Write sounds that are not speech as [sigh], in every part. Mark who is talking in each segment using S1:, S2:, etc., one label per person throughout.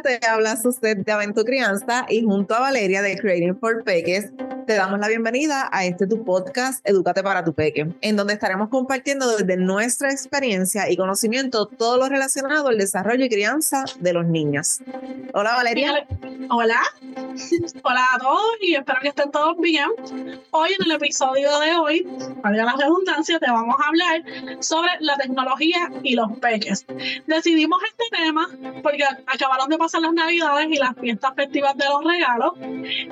S1: Te habla Suset de Aventura Crianza y junto a Valeria de Creating for Peques te damos la bienvenida a este tu podcast Edúcate para tu Peque, en donde estaremos compartiendo desde nuestra experiencia y conocimiento todo lo relacionado al desarrollo y crianza de los niños. Hola Valeria.
S2: Hola. Hola a todos y espero que estén todos bien. Hoy en el episodio de hoy, para la redundancia, te vamos a hablar sobre la tecnología y los peques. Decidimos este tema porque acabaron de pasar las navidades y las fiestas festivas de los regalos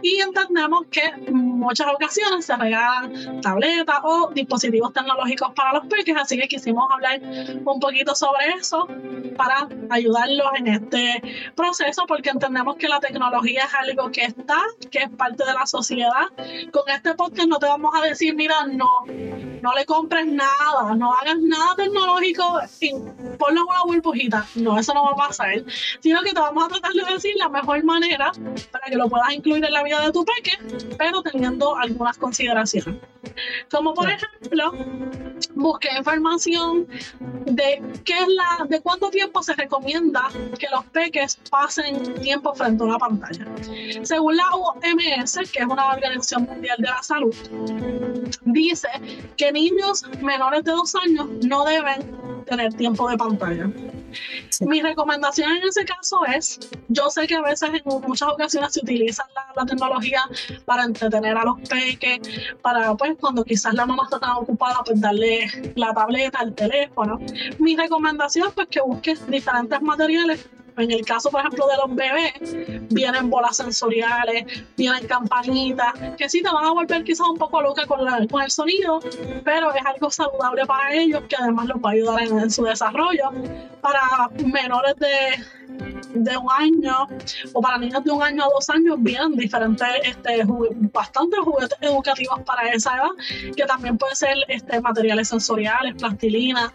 S2: y entendemos que muchas ocasiones se regalan tabletas o dispositivos tecnológicos para los peques, así que quisimos hablar un poquito sobre eso para ayudarlos en este proceso, porque entendemos que la tecnología es algo que está, que es parte de la sociedad. Con este podcast no te vamos a decir, mira, no, no le compres nada, no hagas nada tecnológico, ponlo en una burbujita. No, eso no va a pasar, sino que te vamos a tratar de decir la mejor manera para que lo puedas incluir en la vida de tu peque, pero teniendo algunas consideraciones. Como por ejemplo, busqué información de qué es la, de cuánto tiempo se recomienda que los peques pasen tiempo frente a una pantalla. Según la OMS, que es una organización mundial de la salud, dice que niños menores de dos años no deben tener tiempo de pantalla. Mi recomendación en ese caso es, yo sé que a veces en muchas ocasiones se utiliza la, tecnología para entretener a los peques, para pues cuando quizás la mamá está tan ocupada, pues darle la tableta, el teléfono. Mi recomendación es pues que busques diferentes materiales en el caso, por ejemplo, de los bebés, vienen bolas sensoriales, vienen campanitas, que sí te van a volver quizás un poco loca con, con el sonido, pero es algo saludable para ellos que además los va a ayudar en su desarrollo. Para menores de de un año o para niños de un año a dos años vienen diferentes, este, bastantes juguetes educativos para esa edad, que también pueden ser este, materiales sensoriales, plastilina,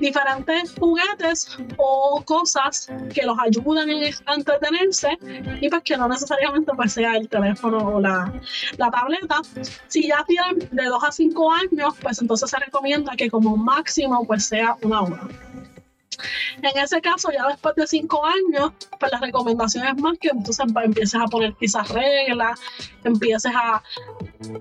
S2: diferentes juguetes o cosas que los ayuden a entretenerse y pues que no necesariamente pues sea el teléfono o la, la tableta. Si ya tienen de dos a cinco años, pues entonces se recomienda que como máximo pues sea una hora. En ese caso, ya después de cinco años, pues la recomendación es más que entonces empieces a poner quizás reglas, empieces a,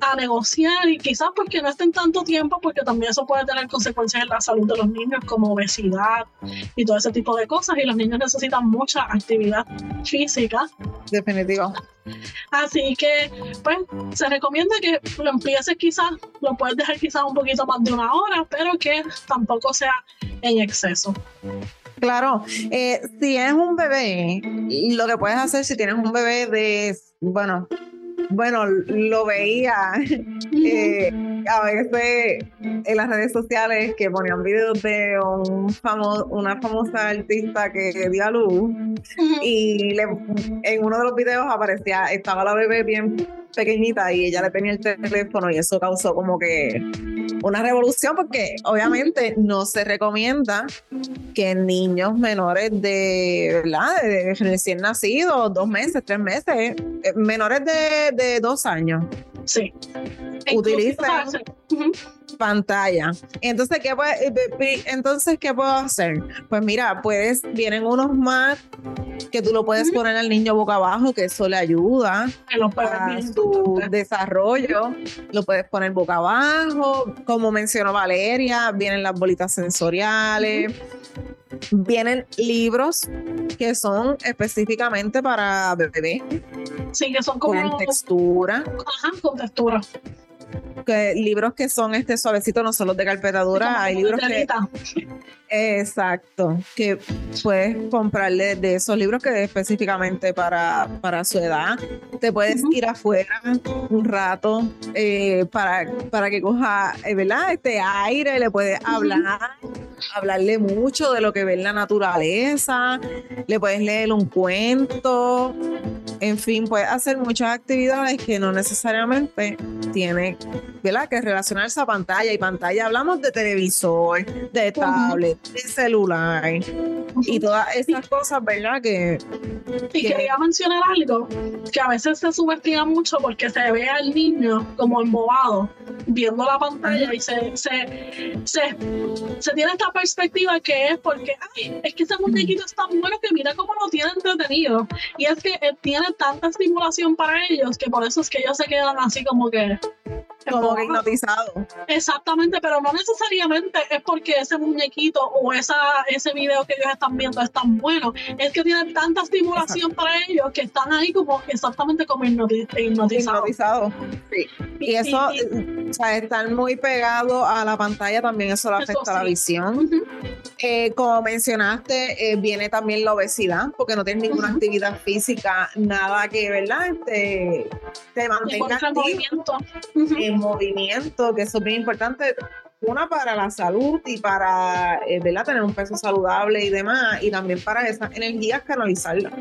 S2: a negociar y quizás porque no estén tanto tiempo, porque también eso puede tener consecuencias en la salud de los niños, como obesidad y todo ese tipo de cosas. Y los niños necesitan mucha actividad física.
S1: Definitivo.
S2: Así que, pues, se recomienda que lo empieces quizás, lo puedes dejar quizás un poquito más de una hora, pero que tampoco sea en exceso.
S1: Claro, eh, si es un bebé, lo que puedes hacer si tienes un bebé de, bueno, bueno, lo veía [laughs] eh, a veces en las redes sociales que ponían videos de un famoso, una famosa artista que dio a luz y en uno de los videos aparecía, estaba la bebé bien pequeñita y ella le tenía el teléfono y eso causó como que una revolución porque obviamente no se recomienda que niños menores de, ¿verdad? de recién nacidos, dos meses, tres meses, eh, menores de, dos años.
S2: Sí.
S1: Utilicen pantalla. Entonces, ¿qué eh, entonces, ¿qué puedo hacer? Pues mira, puedes, vienen unos más que tú lo puedes poner al niño boca abajo, que eso le ayuda a su desarrollo. Lo puedes poner boca abajo. Como mencionó Valeria, vienen las bolitas sensoriales. Vienen libros que son específicamente para bebé.
S2: Sí, que son como.
S1: Con textura.
S2: Ajá, con textura
S1: que libros que son este suavecitos, no son los de carpetadura, hay libros que exacto, que puedes comprarle de esos libros que específicamente para, para su edad. Te puedes ir afuera un rato eh, para, para que coja, eh, ¿verdad? Este aire, le puedes hablar, hablarle mucho de lo que ve en la naturaleza, le puedes leer un cuento, en fin, puedes hacer muchas actividades que no necesariamente tiene ¿verdad? Que relacionarse a pantalla y pantalla. Hablamos de televisor, de tablet, de celular y todas esas cosas, ¿verdad? Que,
S2: y quería mencionar algo que a veces se subestima mucho porque se ve al niño como embobado viendo la pantalla y se, se, se, tiene esta perspectiva que es porque ay, es que ese muñequito es tan bueno que mira cómo lo tiene entretenido y es que tiene tanta estimulación para ellos que por eso es que ellos se quedan así como que
S1: como hipnotizado.
S2: Exactamente, pero no necesariamente es porque ese muñequito o esa, ese video que ellos están viendo es tan bueno. Es que tienen tanta estimulación para ellos que están ahí como exactamente como hipnotizados.
S1: Hipnotizado. Sí. Y, eso, o sea, estar muy pegado a la pantalla también eso le afecta a la visión. Eh, como mencionaste, eh, viene también la obesidad, porque no tienes ninguna actividad física, nada que, ¿verdad? Te, te mantenga en movimiento. En movimiento, que eso es bien importante una para la salud y para eh, tener un peso saludable y demás, y también para esas energías canalizarlas.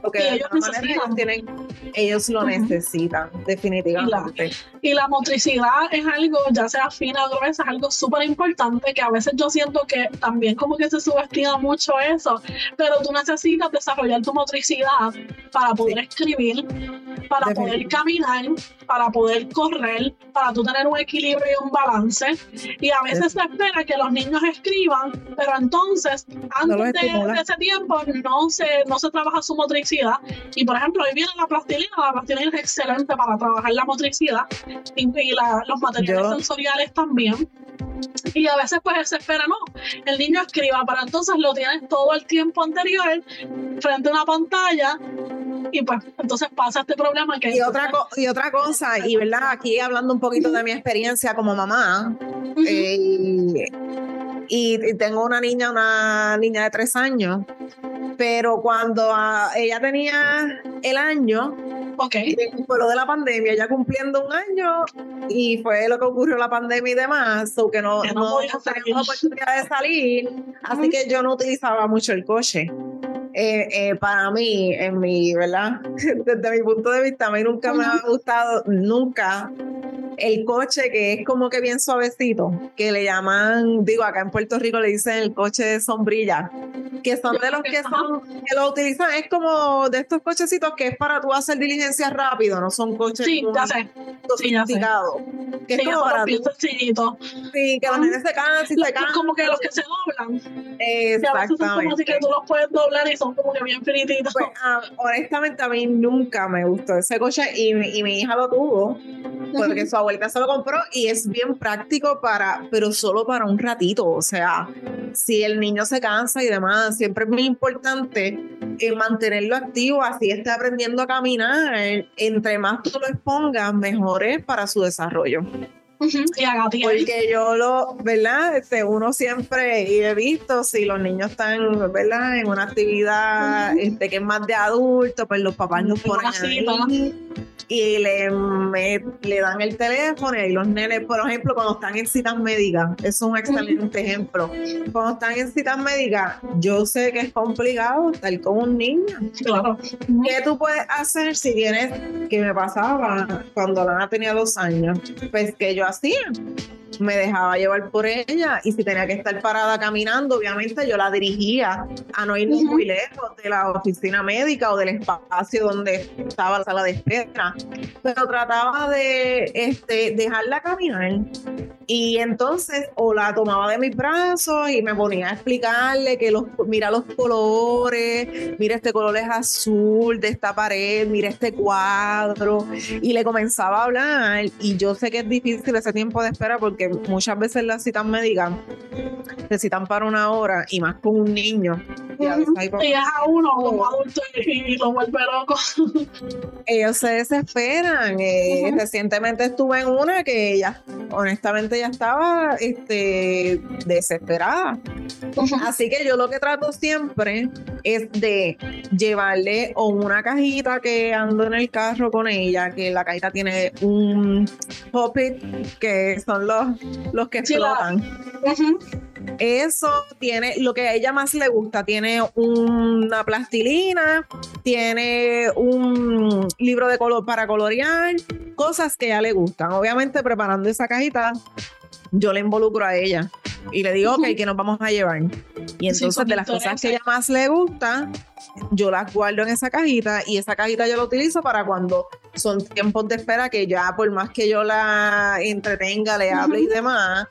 S1: Porque de ellos, ellos, tienen, ellos lo necesitan, definitivamente.
S2: Y la, motricidad es algo, ya sea fina o gruesa, es algo súper importante que a veces yo siento que también como que se subestima mucho eso, pero tú necesitas desarrollar tu motricidad para poder escribir, para poder caminar, para poder correr, para tú tener un equilibrio y un balance. Y a veces se espera que los niños escriban, pero entonces antes de, ese tiempo no se, no se trabaja su motricidad. Y por ejemplo, hoy viene la plastilina, la plastilina es excelente para trabajar la motricidad y, los materiales sensoriales también. Y a veces pues se espera, no, el niño escriba, pero entonces lo tienes todo el tiempo anterior frente a una pantalla y pues entonces pasa este problema que...
S1: Y otra, y otra cosa, y verdad, aquí hablando un poquito de mi experiencia como mamá, eh, y, tengo una niña, una niña de tres años, pero cuando ah, ella tenía el año,
S2: okay.
S1: fue lo de la pandemia, ya cumpliendo un año, y fue lo que ocurrió la pandemia y demás, o que no, no, teníamos oportunidad de salir, así que yo no utilizaba mucho el coche. Eh, eh, para mí, en mi, ¿verdad? [laughs] Desde mi punto de vista, a mí nunca me ha gustado, nunca el coche que es como que bien suavecito, que le llaman, digo, acá en Puerto Rico le dicen el coche de sombrilla, que son de los que son, que lo utilizan, es como de estos cochecitos que es para tú hacer diligencias rápido, no son coches
S2: sí, ya sé.
S1: sofisticados. Que
S2: es como para
S1: Sí, que los nenes se cansan, si se cansan.
S2: Como que los que se doblan.
S1: Exactamente.
S2: Que a como así que tú los puedes doblar y son como que bien finititos.
S1: Pues, ah, honestamente a mí nunca me gustó ese coche y, y mi hija lo tuvo porque su abuelita se lo compró y es bien práctico para, pero solo para un ratito. O sea, si el niño se cansa y demás, siempre es muy importante eh, mantenerlo activo, así esté aprendiendo a caminar. Entre más tú lo expongas, mejor es para su desarrollo. Porque yo lo, ¿verdad? Este, uno siempre, y he visto si los niños están, ¿verdad? En una actividad este, que es más de adulto, pues los papás nos ponen ahí y le, le dan el teléfono y los nenes, por ejemplo, cuando están en citas médicas, es un excelente ejemplo. Cuando están en citas médicas, yo sé que es complicado estar con un niño.
S2: Claro.
S1: ¿Qué tú puedes hacer si tienes, que me pasaba cuando Lana tenía dos años? Pues que yo I'll see. Me dejaba llevar por ella y si tenía que estar parada caminando, obviamente yo la dirigía a no ir muy lejos de la oficina médica o del espacio donde estaba la sala de espera, pero trataba de este, dejarla caminar y entonces o la tomaba de mis brazos y me ponía a explicarle que los, mira los colores, mira este color es azul de esta pared, mira este cuadro y le comenzaba a hablar y yo sé que es difícil ese tiempo de espera porque muchas veces las citas médicas se citan para una hora y más con un niño.
S2: Y, a a uno como adulto y, lo vuelve loco. [laughs]
S1: Ellos se desesperan. Eh, recientemente estuve en una que ella, honestamente, ya estaba este, desesperada. Así que yo lo que trato siempre es de llevarle o una cajita que ando en el carro con ella, que la cajita tiene un pop que son los los que explotan. Eso tiene lo que a ella más le gusta. Tiene una plastilina, tiene un libro de color para colorear, cosas que a ella le gustan. Obviamente, preparando esa cajita, yo le involucro a ella y le digo, ok, [laughs] que nos vamos a llevar. Y entonces, de las cosas que ella más le gusta, yo las guardo en esa cajita y esa cajita yo la utilizo para cuando son tiempos de espera que ya por más que yo la entretenga, le hable y demás,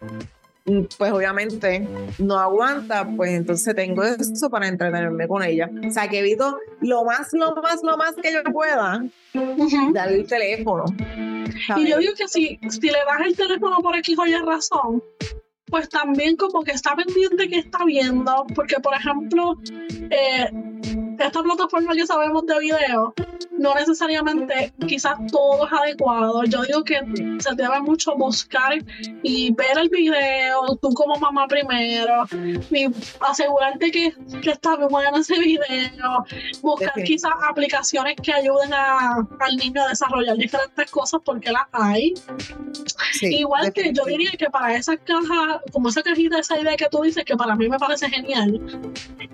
S1: mm, pues obviamente no aguanta, pues entonces tengo eso para entretenerme con ella. O sea que evito lo más, lo más, lo más que yo pueda darle el teléfono.
S2: Y yo digo que si, si le das el teléfono por aquí o Y razón, pues también como que está pendiente que está viendo, porque por ejemplo, eh, esta plataforma que sabemos de video, no necesariamente quizás todo es adecuado. Yo digo que se debe mucho buscar y ver el video, tú como mamá primero, y asegurarte que, que está bueno ese video, buscar quizás aplicaciones que ayuden a, al niño a desarrollar diferentes cosas porque las hay. Igual que yo diría que para esas cajas, como esa cajita, esa idea que tú dices, que para mí me parece genial,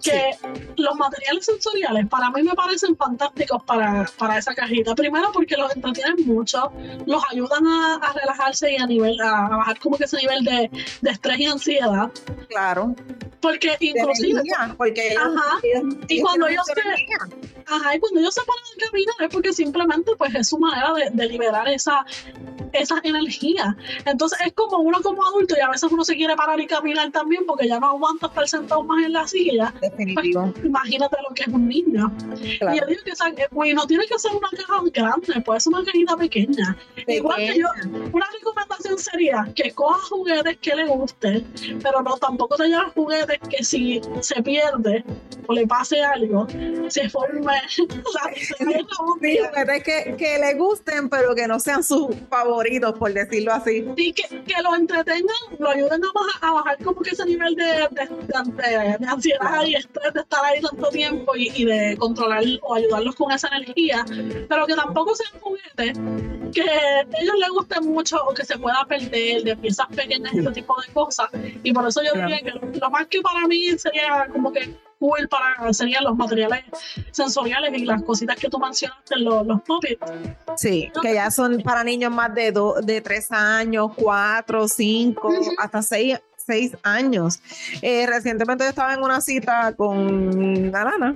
S2: que los materiales sensoriales para mí me parecen fantásticos para, para esa cajita. Primero porque los entretienen mucho, los ayudan a, relajarse y a nivel, a, bajar como que ese nivel de, de estrés y ansiedad.
S1: Claro.
S2: Porque inclusive.
S1: porque
S2: ajá, y cuando ellos se. Ajá, y cuando ellos se ponen a caminar es porque simplemente pues es su manera de, de liberar esa, esa energía. Entonces es como uno como adulto y a veces uno se quiere parar y caminar también porque ya no aguanta estar sentado más en la silla.
S1: Definitivo.
S2: Pues, imagínate lo que es un niño. Y yo digo que pues, no tiene que ser una caja grande, puede ser una cajita pequeña. Igual que yo, una recomendación sería que coja juguetes que le gusten, pero no tampoco te juguetes que si se pierde o le pase algo, se forme. [laughs]
S1: juguetes que, que le gusten, pero que no sean sus favoritos, por decirlo así.
S2: Y que, que lo entretengan, lo ayuden a, a bajar como que ese nivel de, de, de, ansiedad y estrés de estar ahí tanto tiempo y, y, de controlar o ayudarlos con esa energía, pero que tampoco sean juguetes que a ellos les guste mucho o que se pueda perder de piezas pequeñas y ese tipo de cosas. Y por eso yo diría que lo más que para mí sería como que cool para serían los materiales sensoriales y las cositas que tú mencionaste, los, los puppets.
S1: Sí, que ya son para niños más de, de 3 años, 4, 5, hasta 6 seis años. Eh, recientemente yo estaba en una cita con Alana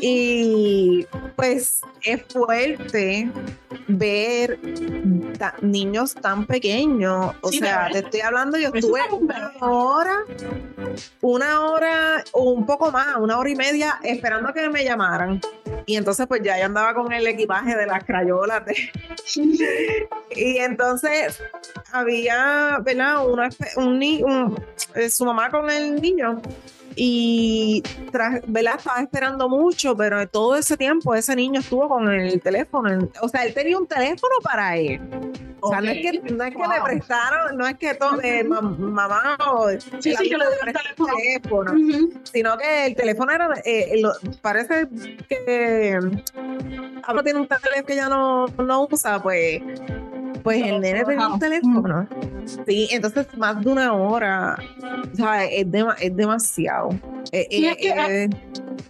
S1: y pues es fuerte ver niños tan pequeños. O sea, te estoy hablando, yo estuve una hora, una hora o un poco más, una hora y media esperando que me llamaran. Y entonces pues ya yo andaba con el equipaje de las crayolas. [laughs] y entonces había, ¿verdad? un, un, eh, su mamá con el niño y tras, ¿verdad? estaba esperando mucho, pero todo ese tiempo ese niño estuvo con el teléfono. O sea, él tenía un teléfono para él. O sea, no es que, no es que le prestaron, no es que todo, eh, mamá o
S2: sí, sí, que le el teléfono,
S1: sino que el teléfono era, eh, parece que ahora tiene un teléfono que ya no, no usa, pues pues el nene tenía un teléfono. Sí, entonces más de una hora. O sea, es, es demasiado. Eh,
S2: eh, eh,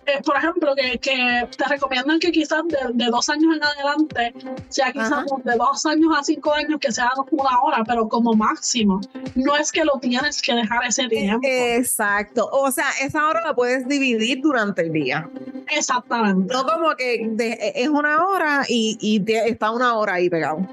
S2: eh, por ejemplo, que, que, te recomiendan que quizás de, dos años en adelante sea quizás de dos años a cinco años que sea una hora, pero como máximo. No es que lo tienes que dejar ese tiempo.
S1: Exacto. O sea, esa hora la puedes dividir durante el día.
S2: Exactamente.
S1: No como que es una hora y, y está una hora ahí pegado.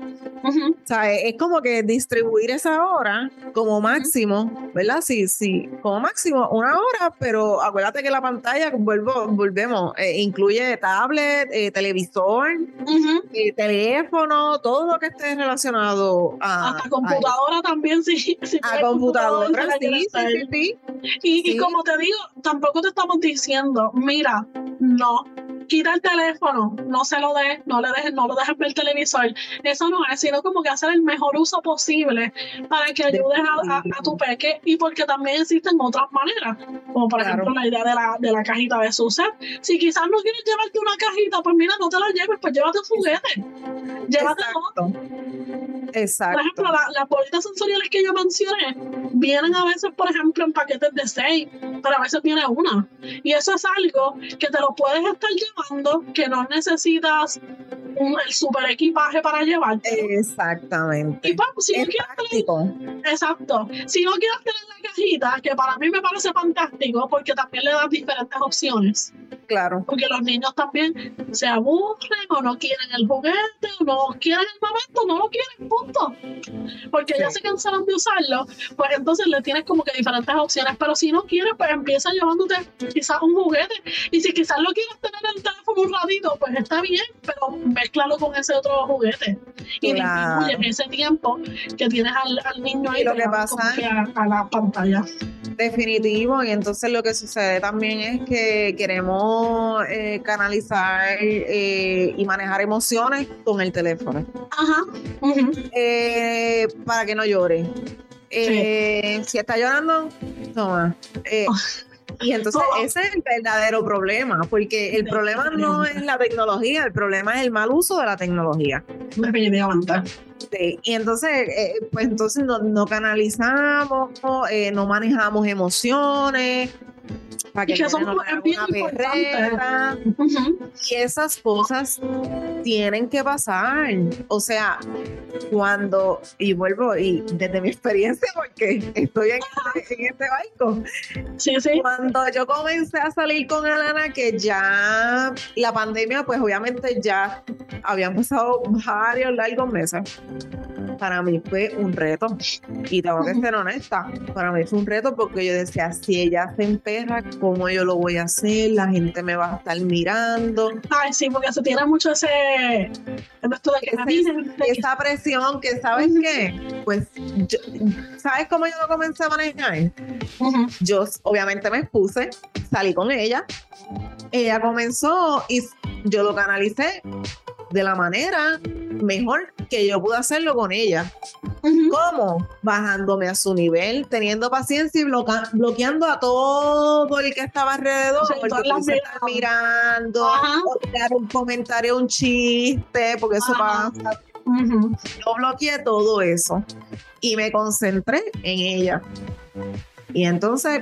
S1: O sea, es como que distribuir esa hora como máximo, ¿verdad? Sí, sí, como máximo una hora, pero acuérdate que la pantalla, vuelvo, volvemos, eh, incluye tablet, eh, televisor, eh, teléfono, todo lo que esté relacionado
S2: a... Hasta computadora también, sí.
S1: a computadora, sí, sí, sí,
S2: Y, y como te digo, tampoco te estamos diciendo, mira, no, quita el teléfono, no se lo des, no le dejes, no lo dejes ver el televisor. Eso no es, sino como que hacer el mejor uso posible para que ayudes a, tu peque y porque también existen otras maneras, como por ejemplo la idea de la, de la cajita de su set. Si quizás no quieres llevarte una cajita, pues mira, no te la lleves, pues llévate un juguete. Llévate otro
S1: Exacto.
S2: Por ejemplo, la- las bolitas sensoriales que yo mencioné vienen a veces, por ejemplo, en paquetes de seis, pero a veces viene una. Y eso es algo que te lo puedes estar llevando, que no necesitas un, el super equipaje para llevarte.
S1: Exactamente.
S2: y pues, si
S1: Es práctico.
S2: Exacto. Si no quieres tener la cajita, que para mí me parece fantástico porque también le das diferentes opciones.
S1: Claro.
S2: Porque los niños también se aburren o no quieren el juguete o no quieren el momento, no lo quieren, punto. Porque ya se cansaron de usarlo, pues entonces le tienes como que diferentes opciones. Pero si no quieres, pues empieza llevándote quizás un juguete. Y si quizás lo quieres tener en el teléfono un ratito, pues está bien, pero mézclalo con ese otro juguete. Y
S1: Claro.
S2: disminuye ese tiempo que tienes al, al niño ahí
S1: Y lo que pasa
S2: a, a la pantalla.
S1: Definitivo, y entonces lo que sucede también es que queremos eh, canalizar eh, y manejar emociones con el teléfono
S2: Ajá.
S1: Eh, para que no llore. Si está llorando, toma. Eh, y entonces
S2: Oh.
S1: ese es el verdadero problema, porque el problema no es la tecnología, el problema es el mal uso de la tecnología.
S2: Definitivamente.
S1: Sí, y entonces, eh, pues entonces no, no canalizamos, eh, no manejamos emociones, para que
S2: que son bien.
S1: Y esas cosas tienen que pasar. O sea, cuando, y vuelvo, y desde mi experiencia, porque estoy en este, en este barco,
S2: Sí, sí.
S1: cuando yo comencé a salir con Alana, que ya la pandemia, pues obviamente ya habían pasado varios largos meses. Para mí fue un reto. Y tengo que ser honesta. Para mí fue un reto porque yo decía, si ella se emperra, ¿cómo yo lo voy a hacer? La gente me va a estar mirando.
S2: Ay, sí, porque se tiene mucho ese. Que que-
S1: Esa presión que, ¿sabes qué? Pues, yo- ¿sabes cómo yo lo comencé a manejar?
S2: Ujú.
S1: yo obviamente me expuse, salí con ella, ella comenzó y yo lo canalicé de la manera mejor que yo pude hacerlo con ella. ¿Cómo? Bajándome a su nivel, teniendo paciencia y bloca- bloqueando a todo el que estaba alrededor.
S2: Sí,
S1: porque
S2: todas las
S1: estar mirando,
S2: Ajá.
S1: o tirar un comentario, un chiste, porque eso
S2: Ajá.
S1: pasa. Yo bloqueé todo eso y me concentré en ella. Y entonces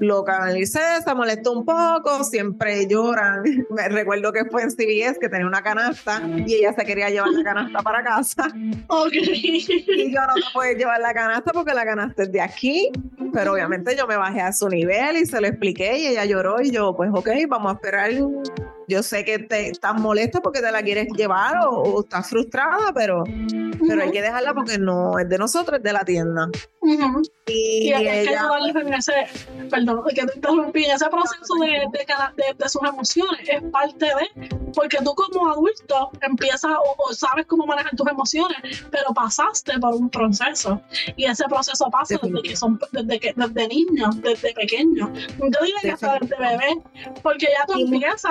S1: lo canalicé, se molestó un poco, siempre lloran. [laughs] Me recuerdo que fue en CBS que tenía una canasta y ella se quería llevar la canasta para casa. [laughs]
S2: Ok.
S1: Y yo no te puedes llevar la canasta porque la canasta es de aquí. Pero obviamente yo me bajé a su nivel y se lo expliqué y ella lloró y yo, pues ok, vamos a esperar. Yo sé que te estás molesta porque te la quieres llevar o, o estás frustrada, pero, pero hay que dejarla porque no es de nosotros, es de la tienda. Y, ella,
S2: en ese, perdón, que te interrumpí, en ese proceso de, de, cada- de- de sus emociones es parte de, porque tú como adulto empiezas o, o sabes cómo manejar tus emociones, pero pasaste por un proceso y ese proceso pasa desde que son, desde que, desde niños, desde pequeños. Yo diría que hasta desde bebé, porque ya tú empiezas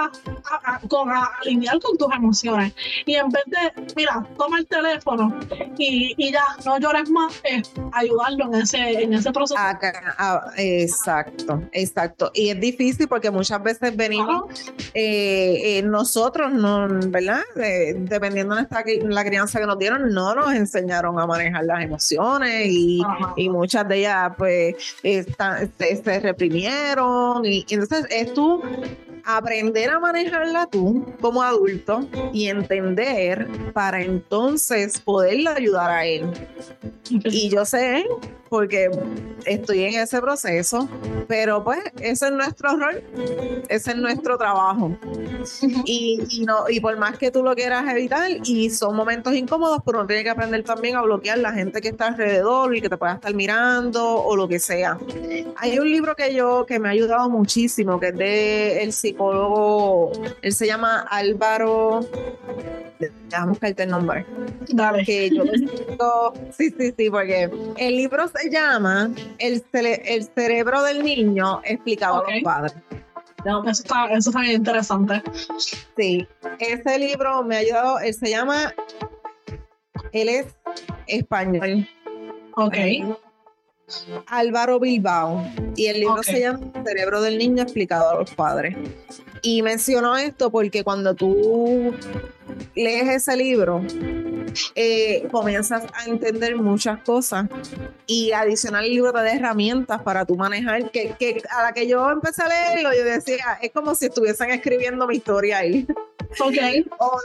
S2: a, a- con, a, a lidiar con tus emociones y en vez de, mira, toma el teléfono y, y ya, no llores más, es ayudarlo en ese, en ese proceso.
S1: acá, ah, exacto, exacto. Y es difícil porque muchas veces venimos eh, eh, nosotros, no, ¿verdad? Eh, dependiendo de la crianza que nos dieron, no nos enseñaron a manejar las emociones y, muchas de ellas pues están- se, se reprimieron y, y entonces es tú aprender a manejarla tú como adulto y entender para entonces poderle ayudar a él. Y yo sé, porque estoy en ese proceso, pero pues ese es nuestro rol, ese es nuestro trabajo. Y, y no, y por más que tú lo quieras evitar, y son momentos incómodos, pero uno tiene que aprender también a bloquear la gente que está alrededor y que te pueda estar mirando o lo que sea. Hay un libro que yo, que me ha ayudado muchísimo, que es de el psicólogo, él se llama Álvaro, déjame buscarte el nombre
S2: Dale.
S1: que yo sí, sí, sí, porque el libro llama El, cere- el cerebro del niño explicado a los padres.
S2: Eso está, eso está bien interesante.
S1: Sí, ese libro me ha ayudado, él se llama, él es español,
S2: Ok.
S1: Álvaro Bilbao, y el libro se llama El cerebro del niño explicado a los padres. Y menciono esto porque cuando tú lees ese libro, eh, comienzas a entender muchas cosas y adicional el libro te da herramientas para tú manejar, que, que a la que yo empecé a leerlo, yo decía, es como si estuviesen escribiendo mi historia ahí. [laughs]
S2: Ok.
S1: O,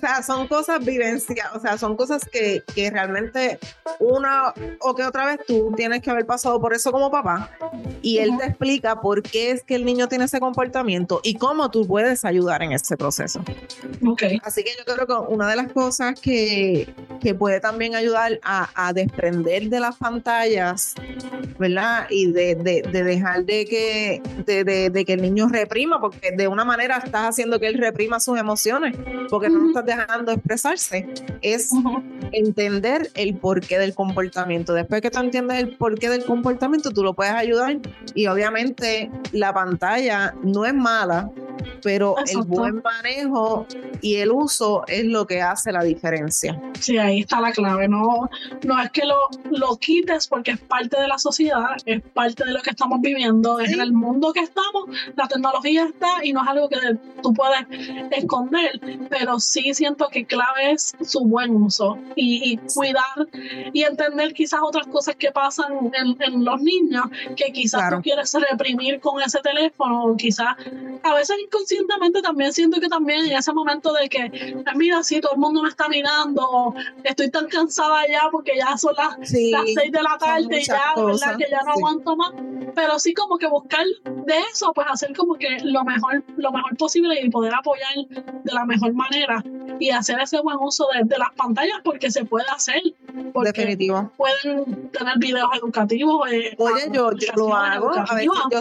S1: sea, son cosas vivencias, o sea, son cosas que, que, realmente una o que otra vez tú tienes que haber pasado por eso como papá y él te explica por qué es que el niño tiene ese comportamiento y cómo tú puedes ayudar en ese proceso.
S2: Ok.
S1: Así que yo creo que una de las cosas que, que puede también ayudar a, a, desprender de las pantallas, ¿verdad? Y de, de, de dejar de que, de, de, que el niño reprima, porque de una manera estás haciendo que él reprima sus emociones, porque no lo estás dejando expresarse, es entender el porqué del comportamiento. Después que tú entiendes el porqué del comportamiento, tú lo puedes ayudar y obviamente la pantalla no es mala, pero el buen manejo y el uso es lo que hace la diferencia.
S2: Sí, ahí está la clave. No, no es que lo, lo quites porque es parte de la sociedad, es parte de lo que estamos viviendo, es en el mundo que estamos, la tecnología está y no es algo que tú puedes esconder, pero sí siento que clave es su buen uso y, cuidar y entender quizás otras cosas que pasan en, los niños que quizás tú quieres reprimir con ese teléfono o quizás a veces inconscientemente también siento que también en ese momento de que, mira, sí, todo el mundo me está mirando, estoy tan cansada ya porque ya son las, seis de la tarde y ya, ¿verdad? Que ya no aguanto más. Pero sí como que buscar de eso, pues hacer como que lo mejor, lo mejor posible y poder apoyar de la mejor manera y hacer ese buen uso de, de las pantallas porque se puede hacer.
S1: Definitivo.
S2: Pueden tener videos educativos.
S1: Eh, Oye, yo, yo lo hago. A veces yo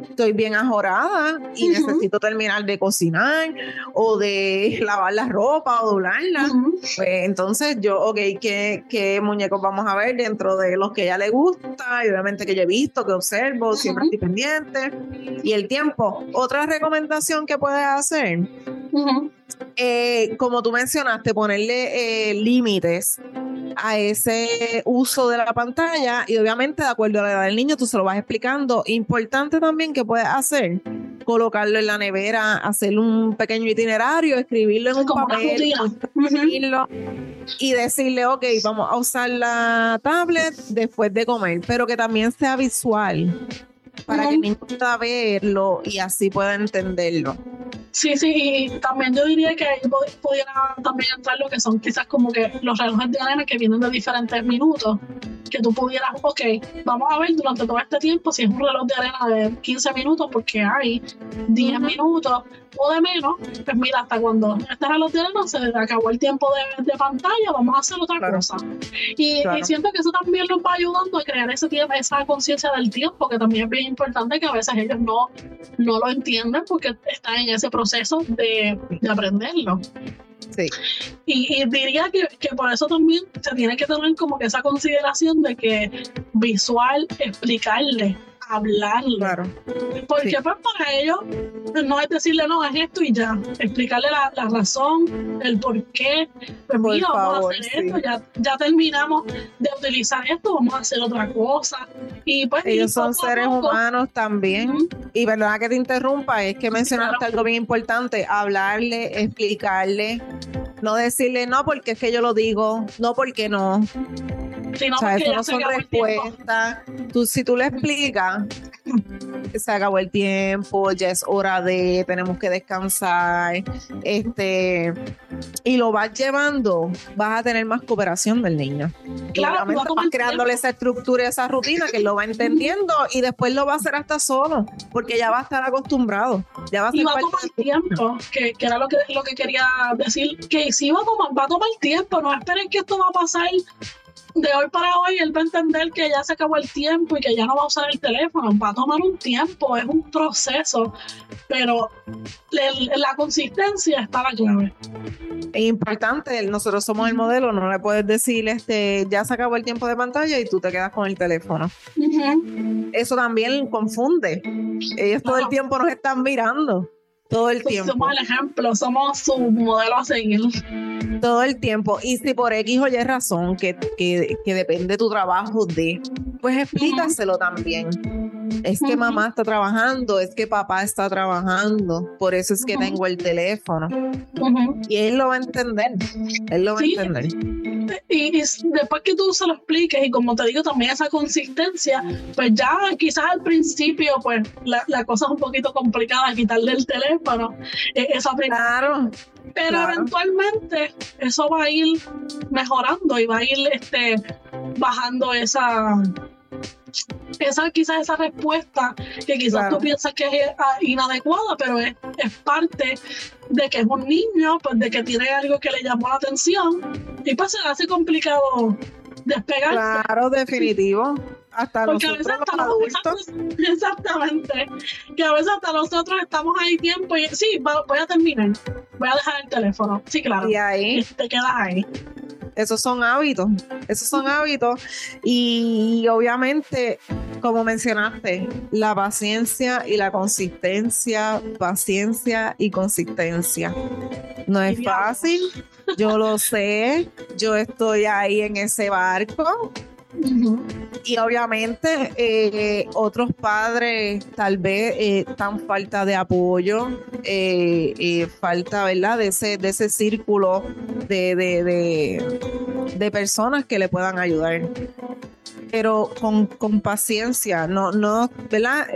S1: estoy, bien ajorada y necesito terminar de cocinar o de [laughs] lavar la ropa o doblarla. Pues entonces yo, ok, ¿qué, ¿qué, muñecos vamos a ver dentro de los que ella le gusta? Y obviamente que yo he visto, que observo, siempre estoy pendiente. Y el tiempo. Otra recomendación que puedes hacer. Eh, como tú mencionaste, ponerle eh, límites a ese uso de la pantalla y obviamente de acuerdo a la edad del niño tú se lo vas explicando. Importante también que puedes hacer, colocarlo en la nevera, hacer un pequeño itinerario, escribirlo en un papel, escribirlo y decirle, ok, vamos a usar la tablet después de comer, pero que también sea visual para que el niño pueda verlo y así pueda entenderlo.
S2: Sí, sí, y también yo diría que ahí pudiera también entrar lo que son quizás como que los relojes de arena que vienen de diferentes minutos, que tú pudieras, ok, vamos a ver durante todo este tiempo si es un reloj de arena de 15 minutos, porque hay 10 minutos o de menos, pues mira, hasta cuando este reloj de arena se acabó el tiempo de, de pantalla, vamos a hacer otra cosa. Y, siento que eso también nos va ayudando a crear ese tiempo, esa conciencia del tiempo, que también es bien importante que a veces ellos no, no lo entienden porque están en ese proceso de, de aprenderlo.
S1: Sí.
S2: Y, diría que, que, por eso también se tiene que tener como que esa consideración de que visual explicarle hablarlo. Claro. Porque pues para ellos no es decirle no, es esto y ya. Explicarle la, la razón, el por qué. Pues mira, vamos a hacer esto, ya, ya terminamos de utilizar esto, vamos a hacer otra cosa. Y pues
S1: ellos son seres humanos también. Y verdad que te interrumpa, es que mencionaste algo bien importante, hablarle, explicarle, no decirle no porque es que yo lo digo, no porque no o sea, eso no son respuestas. Tú, si tú le explicas, se acabó el tiempo, ya es hora de, tenemos que descansar, este, y lo vas llevando, vas a tener más cooperación del niño.
S2: Claro,
S1: vas creándole esa estructura, esa rutina que lo va entendiendo y después lo va a hacer hasta solo, porque ya va a estar acostumbrado. Ya va a
S2: y va a tomar tiempo, que, que, era lo que, lo que quería decir, que sí va a tomar, va a tomar tiempo, no esperen que esto va a pasar de hoy para hoy él va a entender que ya se acabó el tiempo y que ya no va a usar el teléfono. Va a tomar un tiempo, es un proceso, pero la consistencia está la clave.
S1: Es importante, nosotros somos el modelo, no le puedes decir, este, ya se acabó el tiempo de pantalla y tú te quedas con el teléfono. Eso también confunde. Ellos todo el tiempo nos están mirando todo el [laughs] tiempo.
S2: Somos el ejemplo, somos su modelo a seguir.
S1: Todo el tiempo. Y si por X o Y razón que, que, que depende tu trabajo de, pues explícaselo también. Es que mamá está trabajando, es que papá está trabajando, por eso es que tengo el teléfono. Y él lo va a entender, él lo va a entender.
S2: Y, después que tú se lo expliques y como te digo también esa consistencia, pues ya quizás al principio pues la, cosa es un poquito complicada quitarle el teléfono, e, esa
S1: Claro.
S2: Pero eventualmente eso va a ir mejorando y va a ir este, bajando esa, esa quizás esa respuesta que quizás tú piensas que es ah, inadecuada, pero es, es, parte de que es un niño, pues de que tiene algo que le llamó la atención y pues se le hace complicado despegar.
S1: Claro, definitivo. Hasta
S2: Porque nosotros a veces hasta los, [laughs] exactamente. Que a veces hasta nosotros estamos ahí tiempo y sí, voy a terminar. Voy a dejar el teléfono. Sí, claro.
S1: Y ahí.
S2: te quedas ahí
S1: esos son hábitos, esos son hábitos y, obviamente, como mencionaste, la paciencia y la consistencia, paciencia y consistencia. No es fácil, yo lo sé, yo estoy ahí en ese barco, y obviamente eh, otros padres tal vez eh, están falta de apoyo, eh, falta, ¿verdad? De ese, de ese círculo de, de, de personas que le puedan ayudar pero con, con, paciencia, no, no, ¿verdad?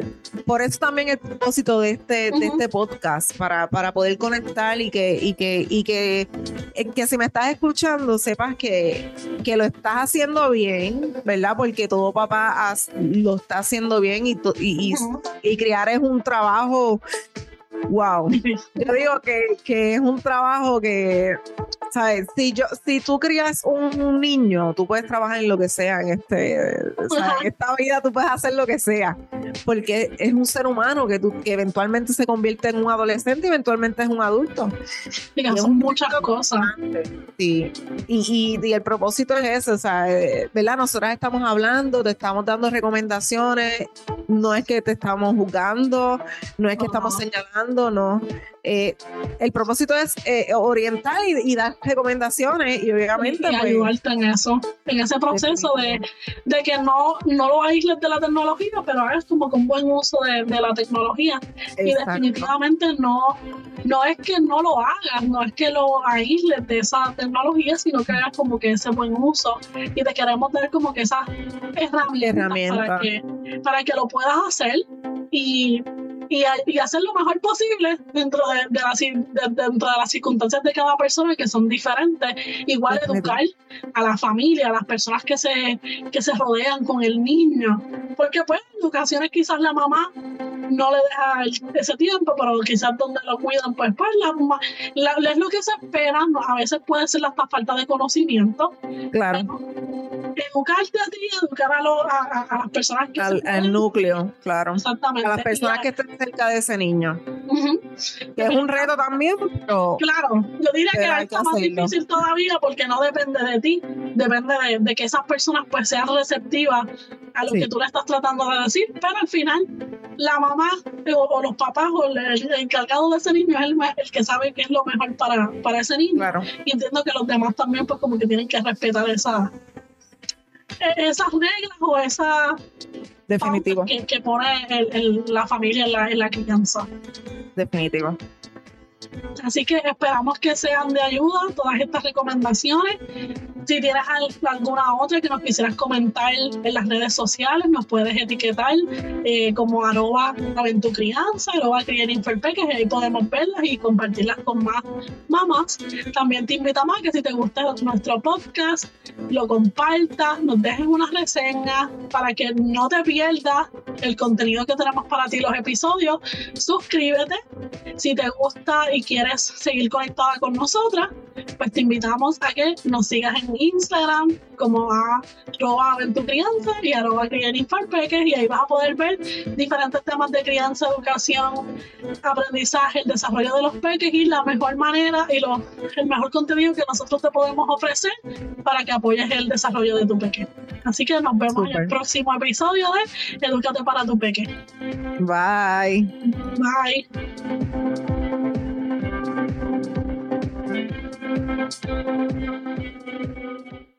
S1: Por eso también el propósito de este, de este podcast, para, para poder conectar y que, y que, y que, eh, que si me estás escuchando, sepas que, que lo estás haciendo bien, ¿verdad? Porque todo papá lo está haciendo bien y, y, y criar es un trabajo wow. [laughs] Yo digo que, que, es un trabajo que, ¿sabes? Si, yo, si tú crías un, niño, tú puedes trabajar en lo que sea, en, este, en esta vida tú puedes hacer lo que sea, porque es un ser humano que, tú, que eventualmente se convierte en un adolescente y eventualmente es un adulto.
S2: Y, son muchas cosas.
S1: Sí, y, y, el propósito es ese, o sea, eh, ¿verdad? Nosotras estamos hablando, te estamos dando recomendaciones, no es que te estamos juzgando, no es que estamos señalando no. Eh, el propósito es eh, orientar y, dar recomendaciones y obviamente
S2: y,
S1: pues,
S2: ayudarte en eso, en ese proceso de, de, que no, no lo aísles de la tecnología, pero hagas como con buen uso de, la tecnología. Y definitivamente no, no es que no lo hagas, no es que lo aísles de esa tecnología, sino que hagas como que ese buen uso. Y te queremos dar como que esas herramientas Para, que, para que lo puedas hacer. Y y, y, hacer lo mejor posible dentro de, de, dentro de las circunstancias de cada persona que son diferentes. Igual educar a la familia, a las personas que se, que se rodean con el niño. Porque pues en ocasiones quizás la mamá no le deja ese tiempo, pero quizás donde lo cuidan, pues pues la, la, es lo que se espera. A veces puede ser hasta falta de conocimiento.
S1: Claro.
S2: Educarte a ti, educar a, a, las personas que...
S1: Al, núcleo, claro.
S2: Exactamente.
S1: A las personas que estén cerca de ese niño. Que es un reto también, pero.
S2: Claro, yo diría que está más difícil todavía porque no depende de ti, depende de, que esas personas pues sean receptivas a lo que tú le estás tratando de decir, pero al final la mamá o, los papás o el, encargado de ese niño es el, el, que sabe qué es lo mejor para, para ese niño. Y entiendo que los demás también pues como que tienen que respetar esa, esas reglas o esa
S1: Definitivo.
S2: Que, pone la familia en la, en la crianza.
S1: Definitivo.
S2: Así que esperamos que sean de ayuda todas estas recomendaciones. Si tienes alguna otra que nos quisieras comentar en las redes sociales, nos puedes etiquetar eh, como arroba aventucrianza, arroba que ahí podemos verlas y compartirlas con más mamás. También te invitamos a que si te gusta nuestro podcast, lo compartas, nos dejes una reseña para que no te pierdas el contenido que tenemos para ti, los episodios. Suscríbete si te gusta y quieres seguir conectada con nosotras, pues te invitamos a que nos sigas en Instagram como a arroba crianza y arroba y ahí vas a poder ver diferentes temas de crianza, educación, aprendizaje, el desarrollo de los peques y la mejor manera y lo, el mejor contenido que nosotros te podemos ofrecer para que apoyes el desarrollo de tu peque. Así que nos vemos en el próximo episodio de Educate para tu peque.
S1: Bye.
S2: Bye. Thank you.